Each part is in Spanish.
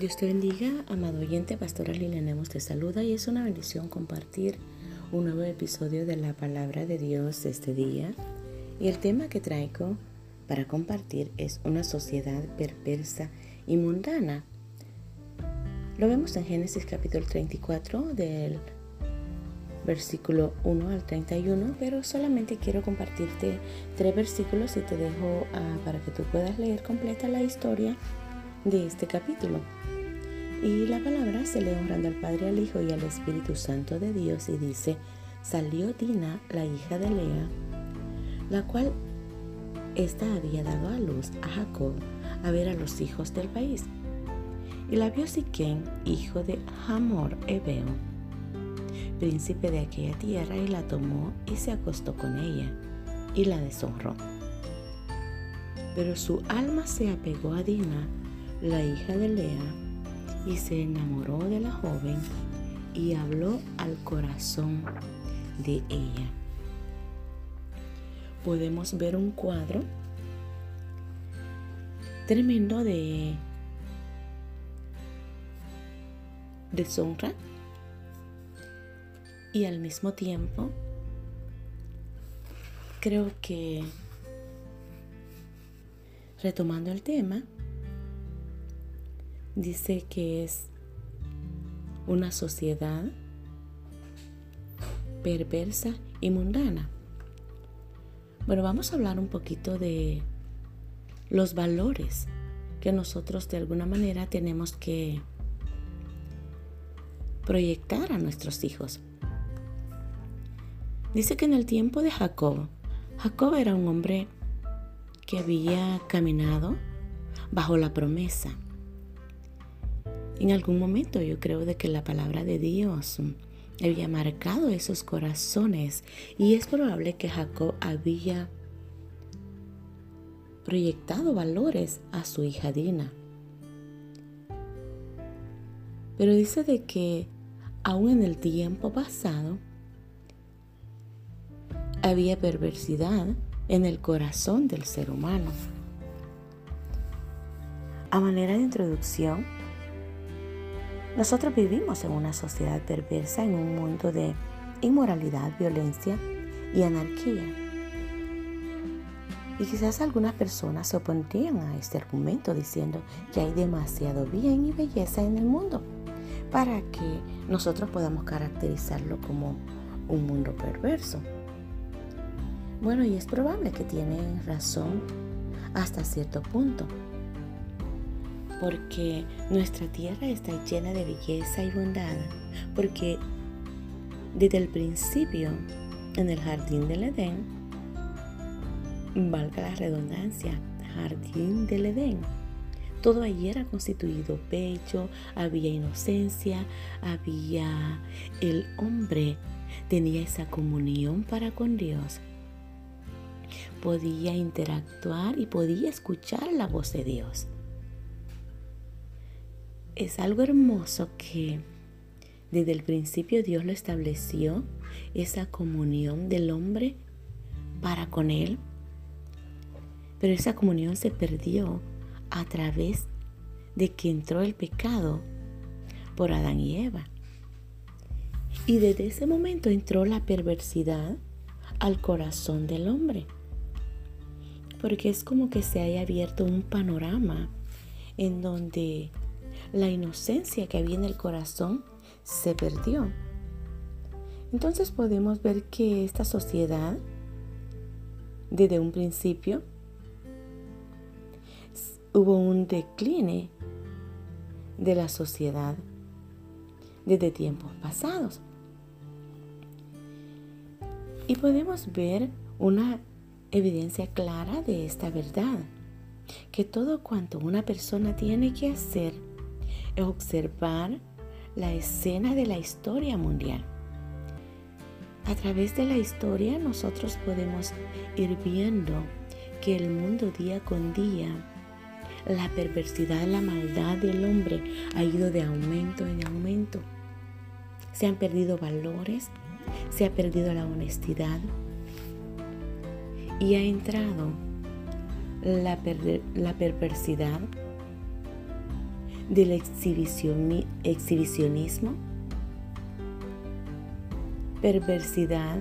Dios te bendiga, amado oyente, Pastora Lilianemos te saluda y es una bendición compartir un nuevo episodio de la palabra de Dios este día. Y el tema que traigo para compartir es una sociedad perversa y mundana. Lo vemos en Génesis capítulo 34 del versículo 1 al 31, pero solamente quiero compartirte tres versículos y te dejo ah, para que tú puedas leer completa la historia de este capítulo. Y la palabra se lee honrando al Padre, al Hijo y al Espíritu Santo de Dios y dice, salió Dina, la hija de Lea, la cual ésta había dado a luz a Jacob a ver a los hijos del país. Y la vio Siquén, hijo de Hamor Ebeo, príncipe de aquella tierra, y la tomó y se acostó con ella, y la deshonró. Pero su alma se apegó a Dina, la hija de Lea, y se enamoró de la joven y habló al corazón de ella. Podemos ver un cuadro tremendo de deshonra y al mismo tiempo creo que retomando el tema dice que es una sociedad perversa y mundana. Bueno, vamos a hablar un poquito de los valores que nosotros de alguna manera tenemos que proyectar a nuestros hijos. Dice que en el tiempo de Jacob, Jacob era un hombre que había caminado bajo la promesa en algún momento yo creo de que la palabra de Dios había marcado esos corazones y es probable que Jacob había proyectado valores a su hija Dina. Pero dice de que aún en el tiempo pasado había perversidad en el corazón del ser humano. A manera de introducción, nosotros vivimos en una sociedad perversa, en un mundo de inmoralidad, violencia y anarquía. Y quizás algunas personas se opondrían a este argumento diciendo que hay demasiado bien y belleza en el mundo para que nosotros podamos caracterizarlo como un mundo perverso. Bueno, y es probable que tienen razón hasta cierto punto porque nuestra tierra está llena de belleza y bondad, porque desde el principio, en el jardín del Edén, valga la redundancia, jardín del Edén, todo allí era constituido bello, había inocencia, había el hombre, tenía esa comunión para con Dios. Podía interactuar y podía escuchar la voz de Dios es algo hermoso que desde el principio Dios lo estableció, esa comunión del hombre para con Él. Pero esa comunión se perdió a través de que entró el pecado por Adán y Eva. Y desde ese momento entró la perversidad al corazón del hombre. Porque es como que se haya abierto un panorama en donde la inocencia que había en el corazón se perdió. Entonces podemos ver que esta sociedad, desde un principio, hubo un decline de la sociedad desde tiempos pasados. Y podemos ver una evidencia clara de esta verdad, que todo cuanto una persona tiene que hacer observar la escena de la historia mundial. A través de la historia nosotros podemos ir viendo que el mundo día con día, la perversidad, la maldad del hombre ha ido de aumento en aumento. Se han perdido valores, se ha perdido la honestidad y ha entrado la, la perversidad del exhibicionismo, perversidad,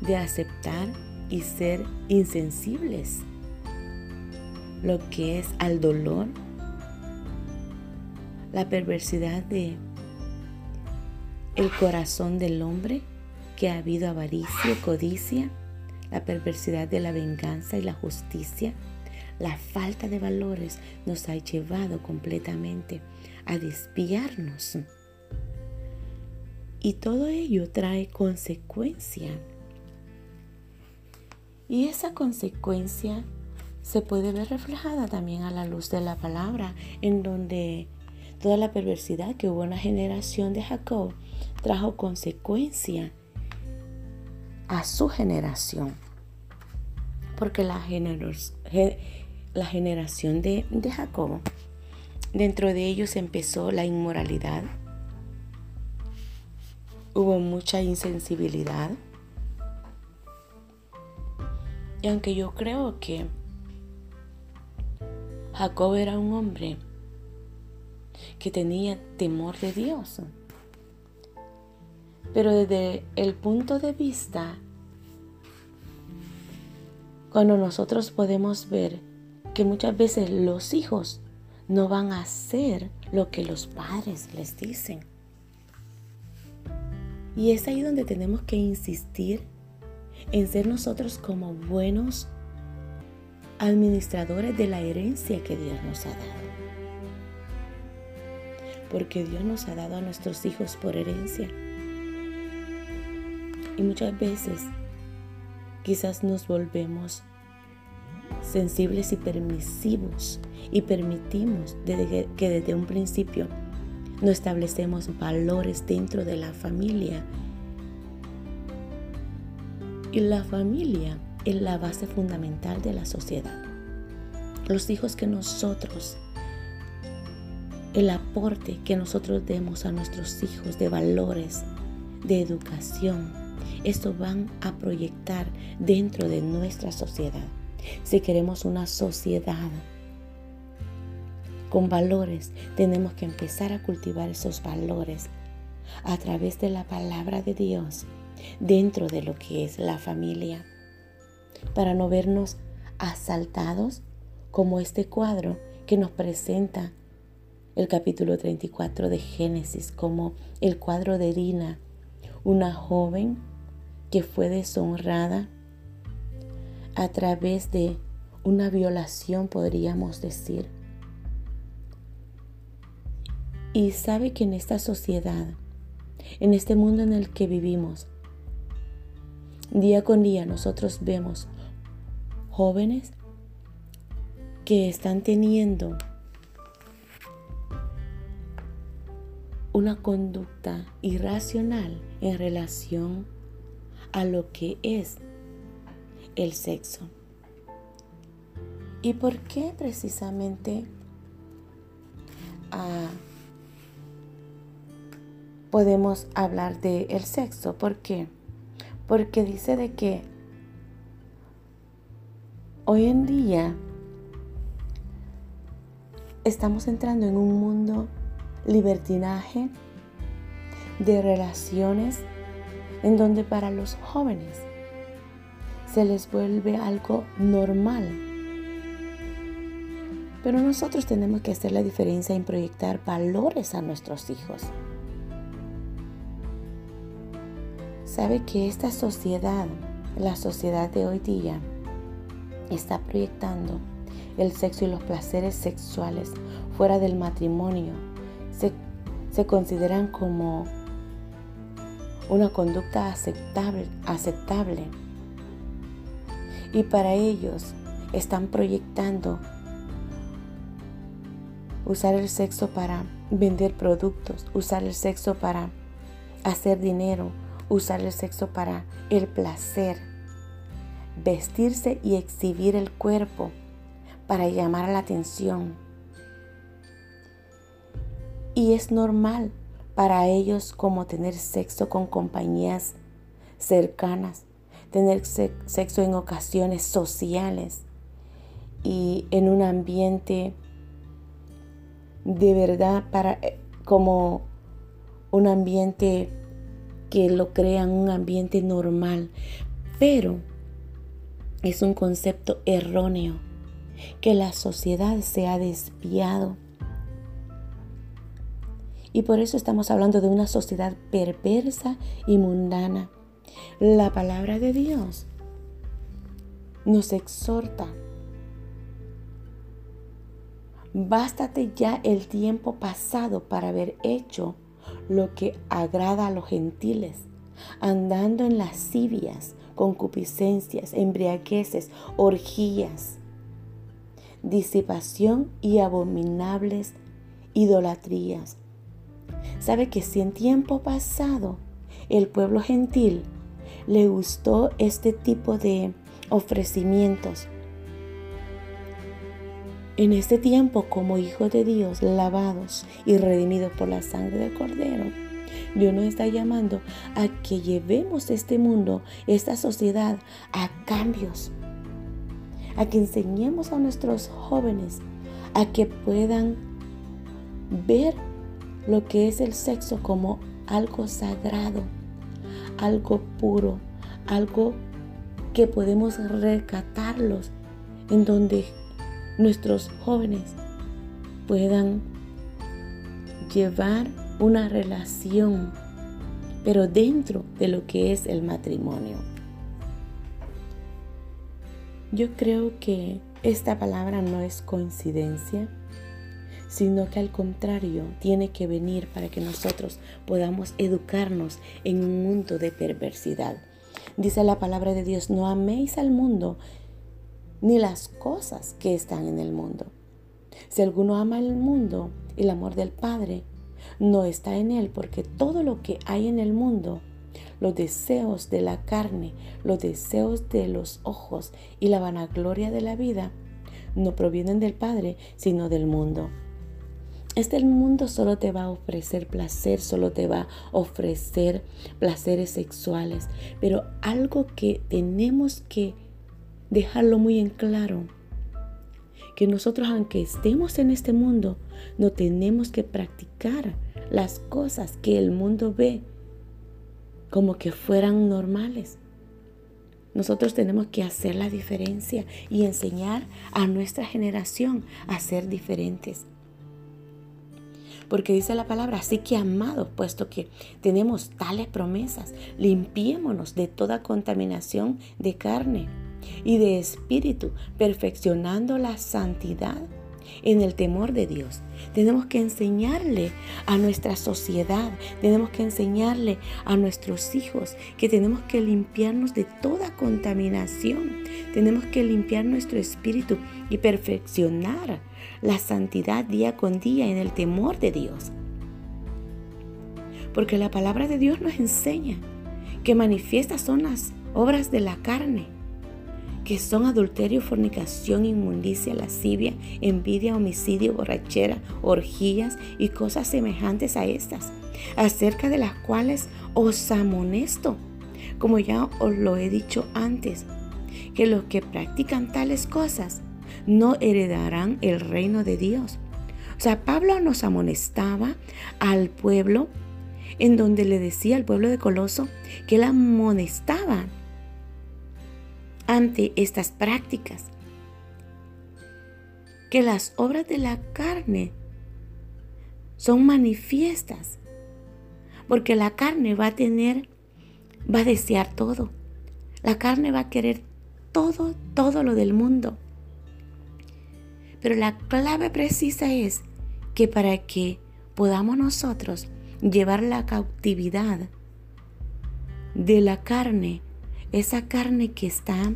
de aceptar y ser insensibles, lo que es al dolor, la perversidad de el corazón del hombre, que ha habido avaricia, codicia, la perversidad de la venganza y la justicia, la falta de valores nos ha llevado completamente a desviarnos. Y todo ello trae consecuencia. Y esa consecuencia se puede ver reflejada también a la luz de la palabra, en donde toda la perversidad que hubo en la generación de Jacob trajo consecuencia a su generación. Porque la, la generación de, de Jacob, dentro de ellos empezó la inmoralidad, hubo mucha insensibilidad. Y aunque yo creo que Jacob era un hombre que tenía temor de Dios, pero desde el punto de vista, cuando nosotros podemos ver que muchas veces los hijos no van a hacer lo que los padres les dicen. Y es ahí donde tenemos que insistir en ser nosotros como buenos administradores de la herencia que Dios nos ha dado. Porque Dios nos ha dado a nuestros hijos por herencia. Y muchas veces quizás nos volvemos sensibles y permisivos y permitimos que desde un principio no establecemos valores dentro de la familia. Y la familia es la base fundamental de la sociedad. Los hijos que nosotros el aporte que nosotros demos a nuestros hijos de valores, de educación, esto van a proyectar dentro de nuestra sociedad. Si queremos una sociedad con valores, tenemos que empezar a cultivar esos valores a través de la palabra de Dios dentro de lo que es la familia, para no vernos asaltados como este cuadro que nos presenta el capítulo 34 de Génesis como el cuadro de Dina, una joven que fue deshonrada a través de una violación, podríamos decir. Y sabe que en esta sociedad, en este mundo en el que vivimos, día con día nosotros vemos jóvenes que están teniendo una conducta irracional en relación a lo que es el sexo. ¿Y por qué precisamente ah, podemos hablar del el sexo? ¿Por qué? Porque dice de que hoy en día estamos entrando en un mundo libertinaje de relaciones en donde para los jóvenes se les vuelve algo normal. Pero nosotros tenemos que hacer la diferencia en proyectar valores a nuestros hijos. Sabe que esta sociedad, la sociedad de hoy día, está proyectando el sexo y los placeres sexuales fuera del matrimonio. Se, se consideran como una conducta aceptable, aceptable. Y para ellos están proyectando usar el sexo para vender productos, usar el sexo para hacer dinero, usar el sexo para el placer, vestirse y exhibir el cuerpo para llamar la atención. Y es normal para ellos como tener sexo con compañías cercanas, tener sexo en ocasiones sociales y en un ambiente de verdad para eh, como un ambiente que lo crean un ambiente normal, pero es un concepto erróneo que la sociedad se ha desviado. Y por eso estamos hablando de una sociedad perversa y mundana. La palabra de Dios nos exhorta. Bástate ya el tiempo pasado para haber hecho lo que agrada a los gentiles, andando en lascivias, concupiscencias, embriagueces, orgías, disipación y abominables idolatrías. Sabe que si en tiempo pasado el pueblo gentil le gustó este tipo de ofrecimientos, en este tiempo como hijos de Dios, lavados y redimidos por la sangre del Cordero, Dios nos está llamando a que llevemos este mundo, esta sociedad, a cambios. A que enseñemos a nuestros jóvenes a que puedan ver lo que es el sexo como algo sagrado, algo puro, algo que podemos rescatarlos, en donde nuestros jóvenes puedan llevar una relación, pero dentro de lo que es el matrimonio. Yo creo que esta palabra no es coincidencia, sino que al contrario tiene que venir para que nosotros podamos educarnos en un mundo de perversidad. Dice la palabra de Dios, no améis al mundo ni las cosas que están en el mundo. Si alguno ama el mundo, el amor del Padre no está en él, porque todo lo que hay en el mundo, los deseos de la carne, los deseos de los ojos y la vanagloria de la vida, no provienen del Padre, sino del mundo. Este mundo solo te va a ofrecer placer, solo te va a ofrecer placeres sexuales, pero algo que tenemos que dejarlo muy en claro. Que nosotros, aunque estemos en este mundo, no tenemos que practicar las cosas que el mundo ve como que fueran normales. Nosotros tenemos que hacer la diferencia y enseñar a nuestra generación a ser diferentes. Porque dice la palabra, así que amados, puesto que tenemos tales promesas, limpiémonos de toda contaminación de carne y de espíritu, perfeccionando la santidad en el temor de Dios. Tenemos que enseñarle a nuestra sociedad, tenemos que enseñarle a nuestros hijos que tenemos que limpiarnos de toda contaminación, tenemos que limpiar nuestro espíritu y perfeccionar la santidad día con día en el temor de Dios. Porque la palabra de Dios nos enseña que manifiestas son las obras de la carne que son adulterio, fornicación, inmundicia, lascivia, envidia, homicidio, borrachera, orgías y cosas semejantes a estas, acerca de las cuales os amonesto, como ya os lo he dicho antes, que los que practican tales cosas no heredarán el reino de Dios. O sea, Pablo nos amonestaba al pueblo en donde le decía al pueblo de Coloso que él amonestaba ante estas prácticas. Que las obras de la carne son manifiestas. Porque la carne va a tener, va a desear todo. La carne va a querer todo, todo lo del mundo. Pero la clave precisa es que para que podamos nosotros llevar la cautividad de la carne esa carne que está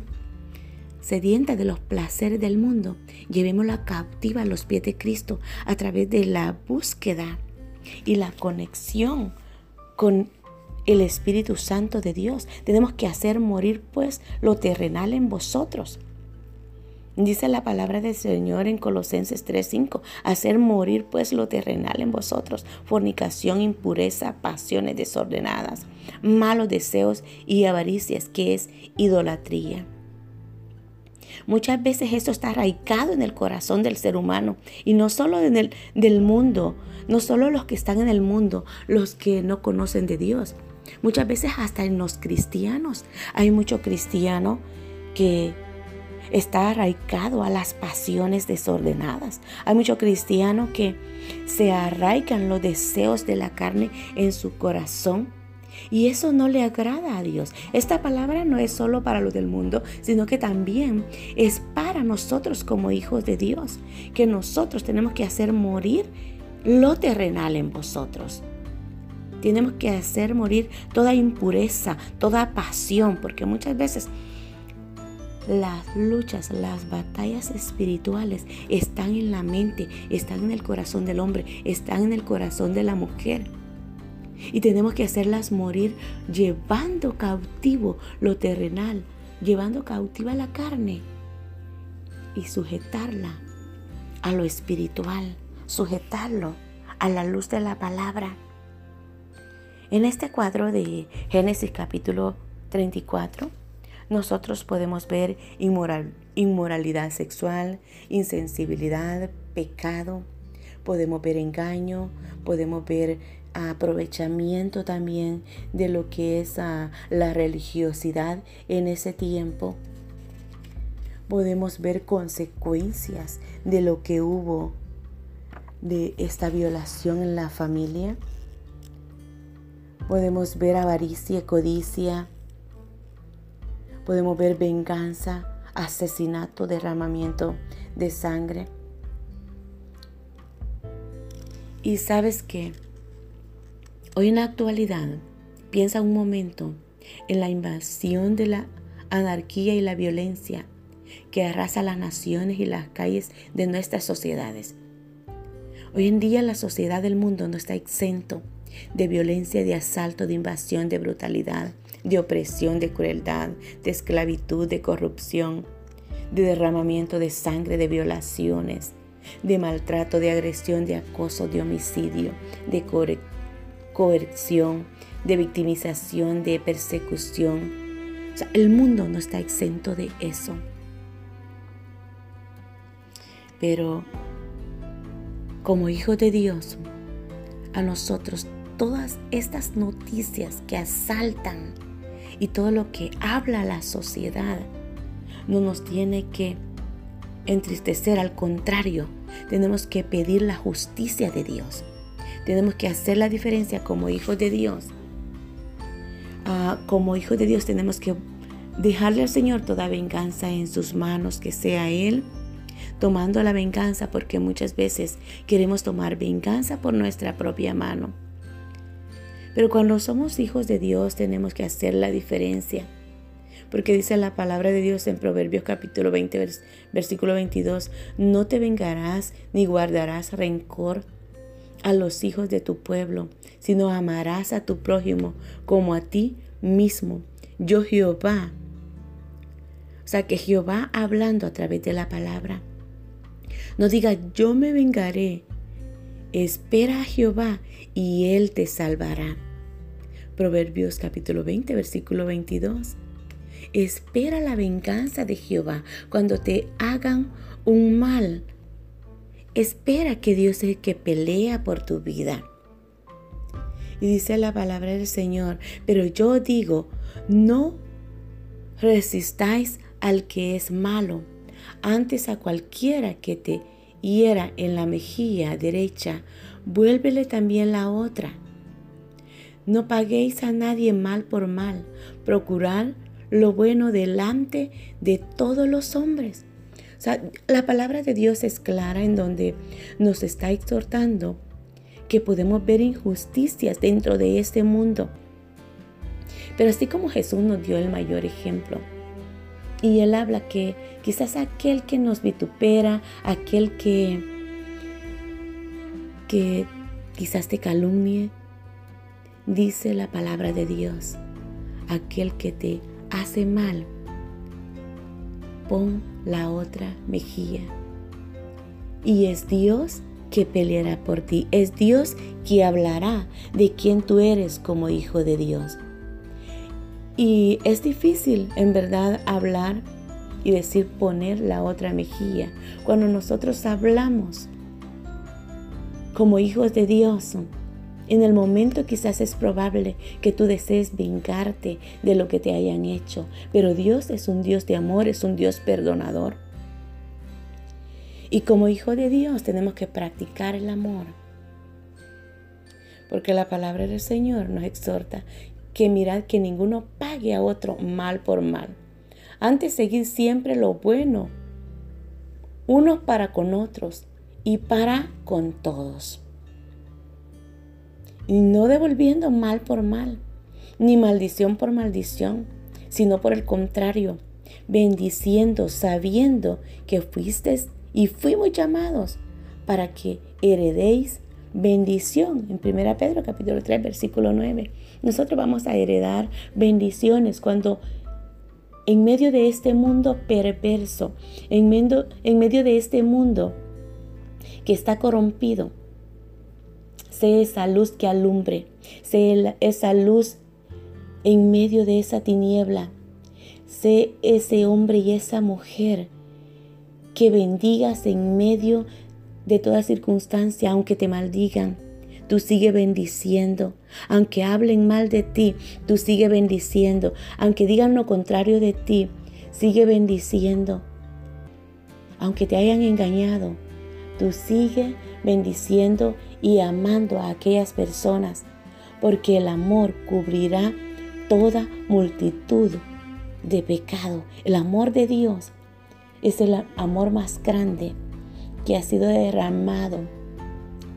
sedienta de los placeres del mundo, llevémosla cautiva a los pies de Cristo a través de la búsqueda y la conexión con el Espíritu Santo de Dios. Tenemos que hacer morir pues lo terrenal en vosotros Dice la palabra del Señor en Colosenses 3:5, hacer morir pues lo terrenal en vosotros, fornicación, impureza, pasiones desordenadas, malos deseos y avaricias, que es idolatría. Muchas veces esto está arraigado en el corazón del ser humano y no solo en el del mundo, no solo los que están en el mundo, los que no conocen de Dios. Muchas veces hasta en los cristianos hay mucho cristiano que está arraigado a las pasiones desordenadas. Hay mucho cristiano que se arraigan los deseos de la carne en su corazón y eso no le agrada a Dios. Esta palabra no es solo para los del mundo, sino que también es para nosotros como hijos de Dios, que nosotros tenemos que hacer morir lo terrenal en vosotros. Tenemos que hacer morir toda impureza, toda pasión, porque muchas veces las luchas, las batallas espirituales están en la mente, están en el corazón del hombre, están en el corazón de la mujer. Y tenemos que hacerlas morir llevando cautivo lo terrenal, llevando cautiva la carne y sujetarla a lo espiritual, sujetarlo a la luz de la palabra. En este cuadro de Génesis capítulo 34, nosotros podemos ver inmoralidad sexual, insensibilidad, pecado, podemos ver engaño, podemos ver aprovechamiento también de lo que es ah, la religiosidad en ese tiempo. Podemos ver consecuencias de lo que hubo de esta violación en la familia. Podemos ver avaricia, codicia. Podemos ver venganza, asesinato, derramamiento de sangre. Y sabes que hoy en la actualidad, piensa un momento en la invasión de la anarquía y la violencia que arrasa las naciones y las calles de nuestras sociedades. Hoy en día la sociedad del mundo no está exento de violencia, de asalto, de invasión, de brutalidad, de opresión, de crueldad, de esclavitud, de corrupción, de derramamiento de sangre, de violaciones, de maltrato, de agresión, de acoso, de homicidio, de coerción, de victimización, de persecución. el mundo no está exento de eso. Pero como hijos de Dios, a nosotros todas estas noticias que asaltan y todo lo que habla la sociedad no nos tiene que entristecer, al contrario, tenemos que pedir la justicia de Dios. Tenemos que hacer la diferencia como hijos de Dios. Ah, como hijos de Dios tenemos que dejarle al Señor toda venganza en sus manos, que sea Él tomando la venganza porque muchas veces queremos tomar venganza por nuestra propia mano. Pero cuando somos hijos de Dios tenemos que hacer la diferencia. Porque dice la palabra de Dios en Proverbios capítulo 20, versículo 22, no te vengarás ni guardarás rencor a los hijos de tu pueblo, sino amarás a tu prójimo como a ti mismo. Yo Jehová. O sea que Jehová hablando a través de la palabra no diga, yo me vengaré. Espera a Jehová y Él te salvará. Proverbios capítulo 20, versículo 22. Espera la venganza de Jehová cuando te hagan un mal. Espera que Dios es el que pelea por tu vida. Y dice la palabra del Señor, pero yo digo, no resistáis al que es malo antes a cualquiera que te hiera en la mejilla derecha, vuélvele también la otra. No paguéis a nadie mal por mal, procurad lo bueno delante de todos los hombres. O sea, la palabra de Dios es clara en donde nos está exhortando que podemos ver injusticias dentro de este mundo. Pero así como Jesús nos dio el mayor ejemplo, y él habla que quizás aquel que nos vitupera, aquel que, que quizás te calumnie, dice la palabra de Dios, aquel que te hace mal, pon la otra mejilla. Y es Dios que peleará por ti, es Dios que hablará de quién tú eres como hijo de Dios. Y es difícil, en verdad, hablar y decir poner la otra mejilla. Cuando nosotros hablamos como hijos de Dios, en el momento quizás es probable que tú desees vengarte de lo que te hayan hecho, pero Dios es un Dios de amor, es un Dios perdonador. Y como hijo de Dios tenemos que practicar el amor. Porque la palabra del Señor nos exhorta que mirad que ninguno pague a otro mal por mal. Antes seguir siempre lo bueno, unos para con otros y para con todos. Y no devolviendo mal por mal, ni maldición por maldición, sino por el contrario, bendiciendo, sabiendo que fuisteis y fuimos llamados para que heredéis bendición. En 1 Pedro capítulo 3 versículo 9. Nosotros vamos a heredar bendiciones cuando en medio de este mundo perverso, en medio, en medio de este mundo que está corrompido, sé esa luz que alumbre, sé esa luz en medio de esa tiniebla, sé ese hombre y esa mujer que bendigas en medio de toda circunstancia, aunque te maldigan. Tú sigue bendiciendo. Aunque hablen mal de ti, tú sigue bendiciendo. Aunque digan lo contrario de ti, sigue bendiciendo. Aunque te hayan engañado, tú sigue bendiciendo y amando a aquellas personas, porque el amor cubrirá toda multitud de pecado. El amor de Dios es el amor más grande que ha sido derramado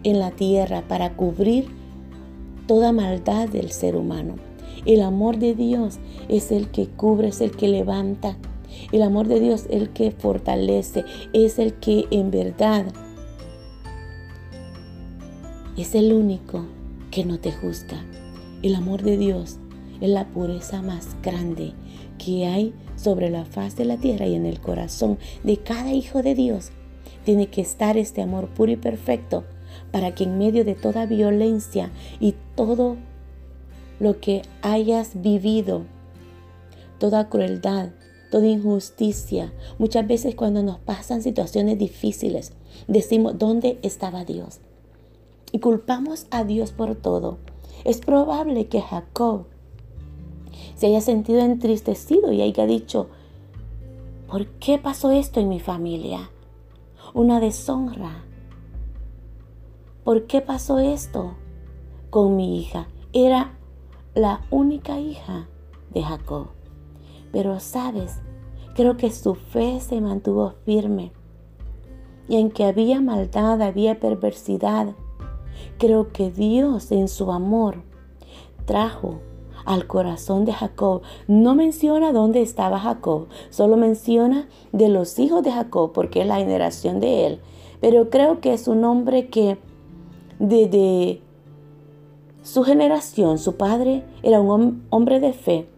en la tierra para cubrir toda maldad del ser humano. El amor de Dios es el que cubre, es el que levanta. El amor de Dios es el que fortalece, es el que en verdad es el único que no te juzga. El amor de Dios es la pureza más grande que hay sobre la faz de la tierra y en el corazón de cada hijo de Dios. Tiene que estar este amor puro y perfecto para que en medio de toda violencia y todo lo que hayas vivido, toda crueldad, toda injusticia, muchas veces cuando nos pasan situaciones difíciles, decimos, ¿dónde estaba Dios? Y culpamos a Dios por todo. Es probable que Jacob se haya sentido entristecido y haya dicho, ¿por qué pasó esto en mi familia? Una deshonra. ¿Por qué pasó esto con mi hija? Era la única hija de Jacob. Pero sabes, creo que su fe se mantuvo firme. Y en que había maldad, había perversidad, creo que Dios en su amor trajo al corazón de Jacob. No menciona dónde estaba Jacob, solo menciona de los hijos de Jacob porque es la generación de él. Pero creo que es un hombre que desde su generación, su padre era un hombre de fe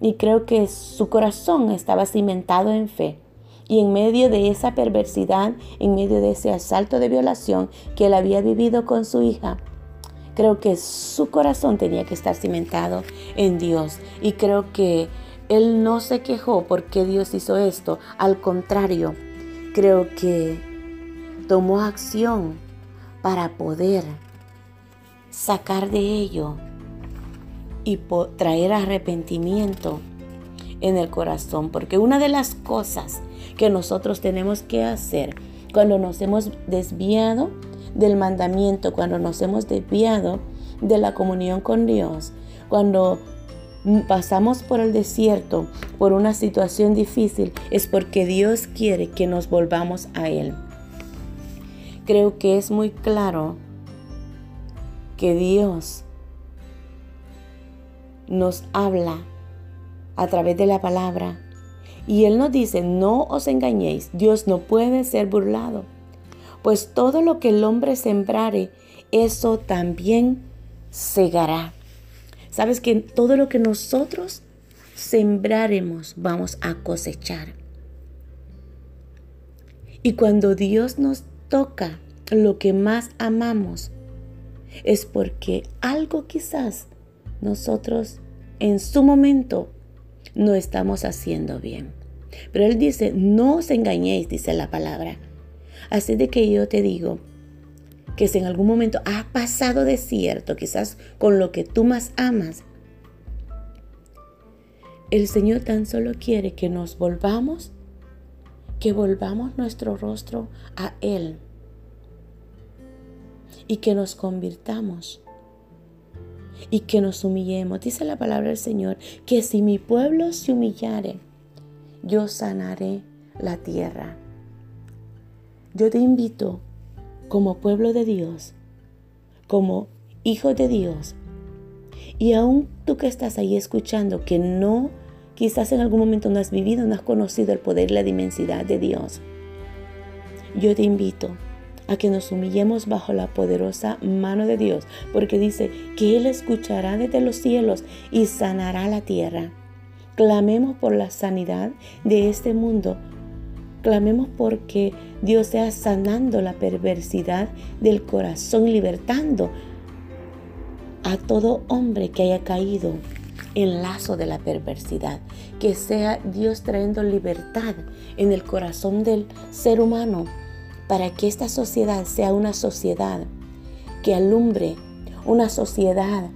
y creo que su corazón estaba cimentado en fe. Y en medio de esa perversidad, en medio de ese asalto de violación que él había vivido con su hija, Creo que su corazón tenía que estar cimentado en Dios y creo que él no se quejó porque Dios hizo esto. Al contrario, creo que tomó acción para poder sacar de ello y traer arrepentimiento en el corazón. Porque una de las cosas que nosotros tenemos que hacer cuando nos hemos desviado del mandamiento, cuando nos hemos desviado de la comunión con Dios, cuando pasamos por el desierto, por una situación difícil, es porque Dios quiere que nos volvamos a Él. Creo que es muy claro que Dios nos habla a través de la palabra y Él nos dice, no os engañéis, Dios no puede ser burlado pues todo lo que el hombre sembrare, eso también segará. Sabes que todo lo que nosotros sembraremos vamos a cosechar. Y cuando Dios nos toca lo que más amamos, es porque algo quizás nosotros en su momento no estamos haciendo bien. Pero Él dice, no os engañéis, dice la palabra. Así de que yo te digo que si en algún momento has pasado de cierto, quizás con lo que tú más amas, el Señor tan solo quiere que nos volvamos, que volvamos nuestro rostro a Él y que nos convirtamos y que nos humillemos. Dice la palabra del Señor que si mi pueblo se humillare, yo sanaré la tierra. Yo te invito como pueblo de Dios, como hijo de Dios, y aún tú que estás ahí escuchando, que no, quizás en algún momento no has vivido, no has conocido el poder y la dimensidad de Dios, yo te invito a que nos humillemos bajo la poderosa mano de Dios, porque dice que Él escuchará desde los cielos y sanará la tierra. Clamemos por la sanidad de este mundo. Clamemos porque Dios sea sanando la perversidad del corazón, libertando a todo hombre que haya caído en lazo de la perversidad. Que sea Dios trayendo libertad en el corazón del ser humano para que esta sociedad sea una sociedad que alumbre, una sociedad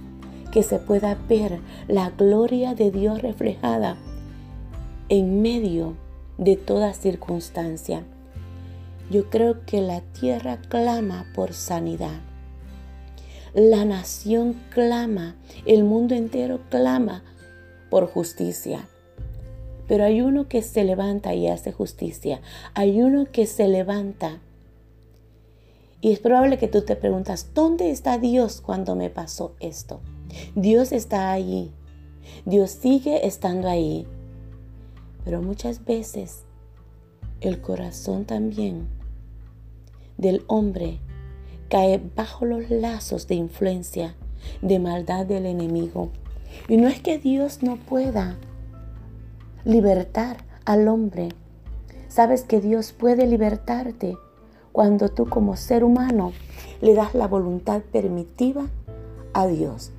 que se pueda ver la gloria de Dios reflejada en medio de toda circunstancia. Yo creo que la tierra clama por sanidad. La nación clama, el mundo entero clama por justicia. Pero hay uno que se levanta y hace justicia. Hay uno que se levanta. Y es probable que tú te preguntas, ¿dónde está Dios cuando me pasó esto? Dios está allí. Dios sigue estando ahí. Pero muchas veces el corazón también del hombre cae bajo los lazos de influencia, de maldad del enemigo. Y no es que Dios no pueda libertar al hombre. Sabes que Dios puede libertarte cuando tú como ser humano le das la voluntad permitiva a Dios.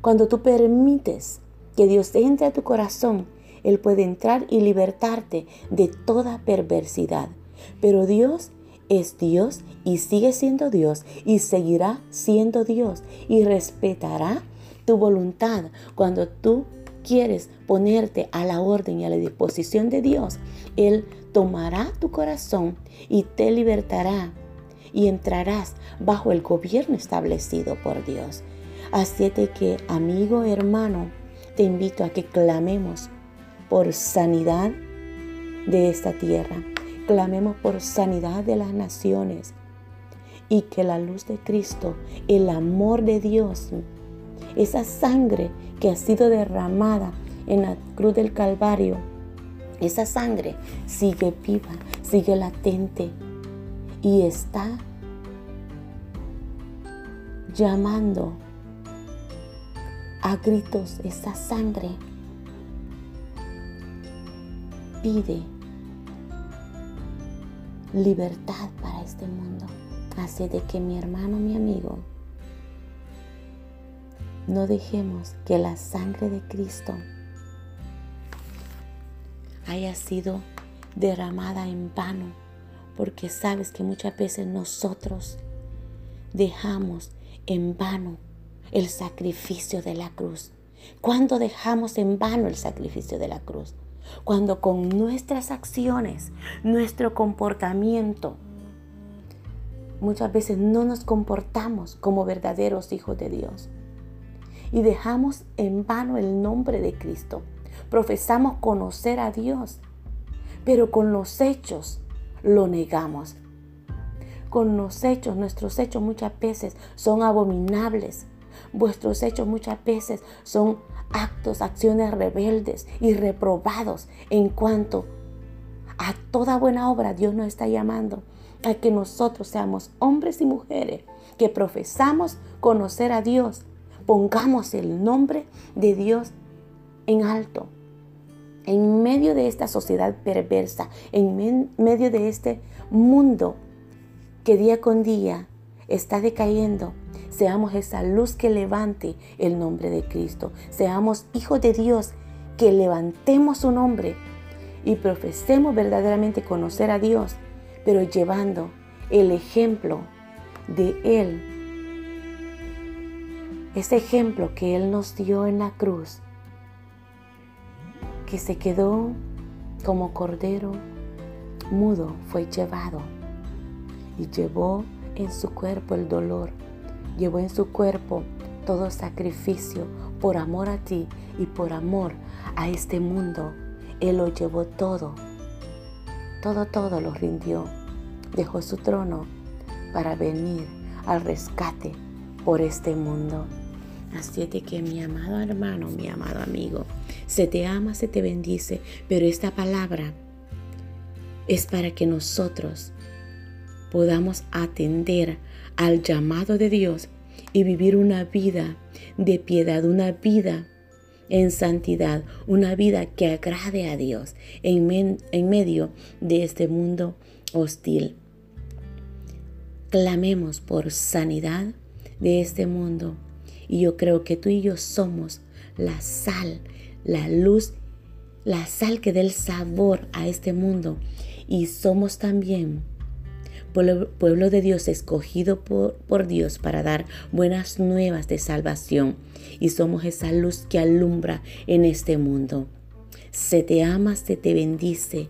Cuando tú permites que Dios entre a tu corazón, Él puede entrar y libertarte de toda perversidad. Pero Dios es Dios y sigue siendo Dios y seguirá siendo Dios y respetará tu voluntad cuando tú quieres ponerte a la orden y a la disposición de Dios. Él tomará tu corazón y te libertará y entrarás bajo el gobierno establecido por Dios. Así de que, amigo, hermano, te invito a que clamemos por sanidad de esta tierra Clamemos por sanidad de las naciones y que la luz de Cristo, el amor de Dios, esa sangre que ha sido derramada en la cruz del Calvario, esa sangre sigue viva, sigue latente y está llamando a gritos esa sangre. Pide libertad para este mundo. Así de que mi hermano, mi amigo, no dejemos que la sangre de Cristo haya sido derramada en vano, porque sabes que muchas veces nosotros dejamos en vano el sacrificio de la cruz. ¿Cuándo dejamos en vano el sacrificio de la cruz? Cuando con nuestras acciones, nuestro comportamiento, muchas veces no nos comportamos como verdaderos hijos de Dios. Y dejamos en vano el nombre de Cristo. Profesamos conocer a Dios, pero con los hechos lo negamos. Con los hechos, nuestros hechos muchas veces son abominables. Vuestros hechos muchas veces son actos, acciones rebeldes y reprobados en cuanto a toda buena obra Dios nos está llamando a que nosotros seamos hombres y mujeres que profesamos conocer a Dios. Pongamos el nombre de Dios en alto. En medio de esta sociedad perversa, en medio de este mundo que día con día está decayendo, Seamos esa luz que levante el nombre de Cristo. Seamos hijos de Dios que levantemos su nombre y profesemos verdaderamente conocer a Dios, pero llevando el ejemplo de Él, ese ejemplo que Él nos dio en la cruz, que se quedó como cordero mudo, fue llevado y llevó en su cuerpo el dolor, llevó en su cuerpo todo sacrificio por amor a ti y por amor a este mundo. Él lo llevó todo, todo, todo lo rindió. Dejó su trono para venir al rescate por este mundo. Así de que mi amado hermano, mi amado amigo, se te ama, se te bendice, pero esta palabra es para que nosotros podamos atender al llamado de Dios y vivir una vida de piedad, una vida en santidad, una vida que agrade a Dios en, en medio de este mundo hostil. Clamemos por sanidad de este mundo y yo creo que tú y yo somos la sal, la luz, la sal que dé el sabor a este mundo. Y somos también pueblo, de Dios escogido por, por Dios para dar buenas nuevas de salvación. Y somos esa luz que alumbra en este mundo. Se te ama, se te bendice.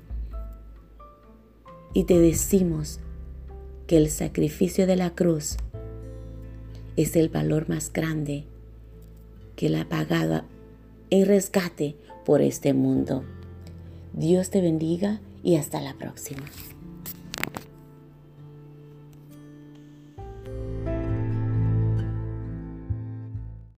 Y te decimos que el sacrificio de la cruz es el valor más grande que la pagada en rescate por este mundo. Dios te bendiga y hasta la próxima.